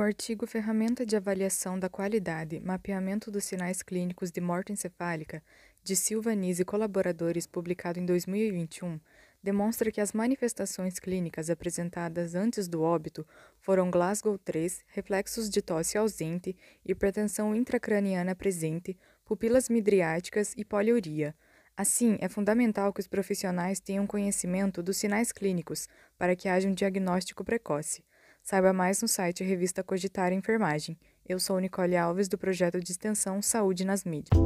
artigo Ferramenta de Avaliação da Qualidade, Mapeamento dos Sinais Clínicos de Morte Encefálica, de Silva Nis e colaboradores, publicado em 2021, demonstra que as manifestações clínicas apresentadas antes do óbito foram Glasgow 3, reflexos de tosse ausente, hipertensão intracraniana presente, pupilas midriáticas e poliuria. Assim, é fundamental que os profissionais tenham conhecimento dos sinais clínicos para que haja um diagnóstico precoce. Saiba mais no site Revista Cogitar Enfermagem. Eu sou Nicole Alves, do projeto de extensão Saúde nas Mídias.